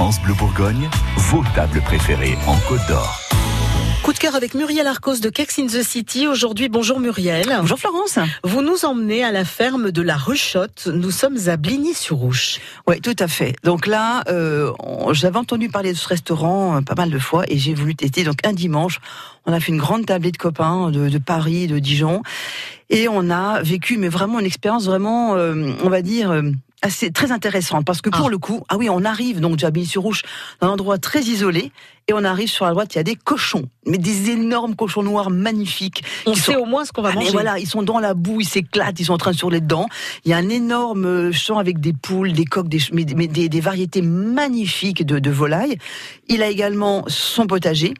France Bleu Bourgogne, vos tables préférées en Côte d'Or. Coup de cœur avec Muriel Arcos de Kex in the City. Aujourd'hui, bonjour Muriel. Bonjour Florence. Vous nous emmenez à la ferme de la Ruchotte. Nous sommes à Bligny-sur-Ouche. Oui, tout à fait. Donc là, euh, j'avais entendu parler de ce restaurant euh, pas mal de fois et j'ai voulu tester. Donc un dimanche, on a fait une grande tablée de copains de, Paris, de Dijon, et on a vécu, mais vraiment une expérience vraiment, euh, on va dire, assez très intéressante parce que pour ah. le coup, ah oui, on arrive donc déjà sur rouge dans un endroit très isolé et on arrive sur la droite, il y a des cochons, mais des énormes cochons noirs magnifiques. On sait au moins ce qu'on va ah, manger. voilà, ils sont dans la boue, ils s'éclatent, ils sont en train de sur les dents. Il y a un énorme champ avec des poules, des coques, des, mais, des, des, variétés magnifiques de, de volailles. Il a également son potager.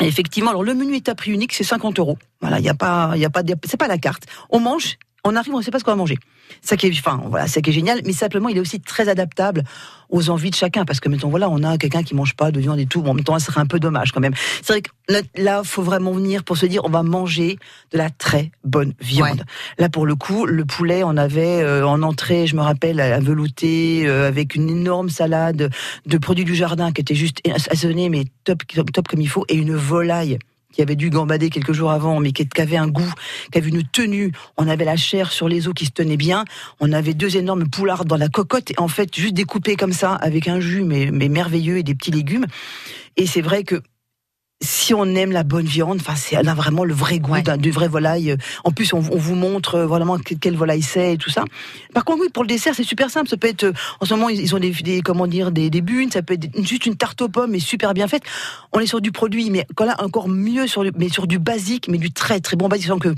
Et effectivement, alors le menu est à prix unique, c'est 50 euros. Voilà, il y a pas, il y a pas, c'est pas la carte. On mange on arrive, on ne sait pas ce qu'on va manger. Ça qui est, enfin, voilà, ça qui est génial, mais simplement, il est aussi très adaptable aux envies de chacun, parce que, mettons, voilà, on a quelqu'un qui mange pas de viande et tout, bon, en même temps, ça serait un peu dommage quand même. C'est vrai que là, faut vraiment venir pour se dire, on va manger de la très bonne viande. Là, pour le coup, le poulet, on avait euh, en entrée, je me rappelle, à velouté, euh, avec une énorme salade de produits du jardin qui était juste assaisonnée, mais top, top, top comme il faut, et une volaille qui avait dû gambader quelques jours avant, mais qui, avait un goût, qui avait une tenue. On avait la chair sur les os qui se tenait bien. On avait deux énormes poulards dans la cocotte, et en fait, juste découpés comme ça, avec un jus, mais, mais merveilleux, et des petits légumes. Et c'est vrai que si on aime la bonne viande, enfin, c'est, elle a vraiment le vrai goût du vrai volaille. En plus, on, vous montre euh, vraiment quelle volaille c'est et tout ça. Par contre, oui, pour le dessert, c'est super simple. Ça peut être, euh, en ce moment, ils ont des, comment dire, des, des bunes. Ça peut être juste une tarte aux pommes, mais super bien faite. On est sur du produit, mais quand là, encore mieux sur, mais sur du basique, mais du très très bon basique, sans que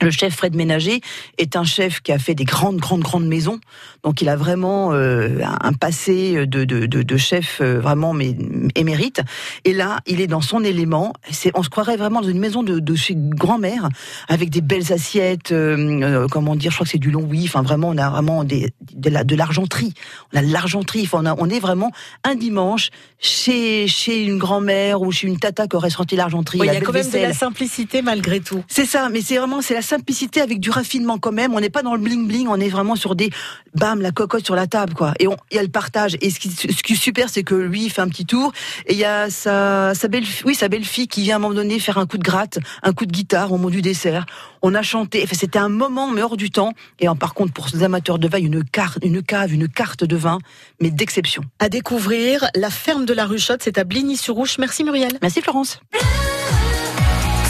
le chef Fred Ménager est un chef qui a fait des grandes, grandes, grandes maisons. Donc, il a vraiment euh, un passé de, de, de, de chef euh, vraiment mais, émérite. Et là, il est dans son élément. C'est, on se croirait vraiment dans une maison de, de chez grand-mère, avec des belles assiettes. Euh, comment dire Je crois que c'est du long oui. Enfin, vraiment, on a vraiment des, de, la, de l'argenterie. On a de l'argenterie. Enfin, on, a, on est vraiment un dimanche chez, chez une grand-mère ou chez une tata qui aurait sorti l'argenterie. il y a quand même de la simplicité malgré tout. C'est ça, mais c'est vraiment c'est la simplicité avec du raffinement quand même. On n'est pas dans le bling bling, on est vraiment sur des bam la cocotte sur la table quoi. Et il y a le partage. Et ce qui, ce qui est super, c'est que lui il fait un petit tour et il y a sa sa belle oui sa belle fille qui vient à un moment donné faire un coup de gratte, un coup de guitare au moment du dessert. On a chanté. Enfin, c'était un moment mais hors du temps. Et en, par contre pour les amateurs de vin, une carte, une cave, une carte de vin, mais d'exception. À découvrir la ferme de la Ruchotte, c'est à Bligny-sur-Ouche. Merci Muriel. Merci Florence.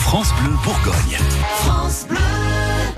France Bleu Bourgogne. France Bleu.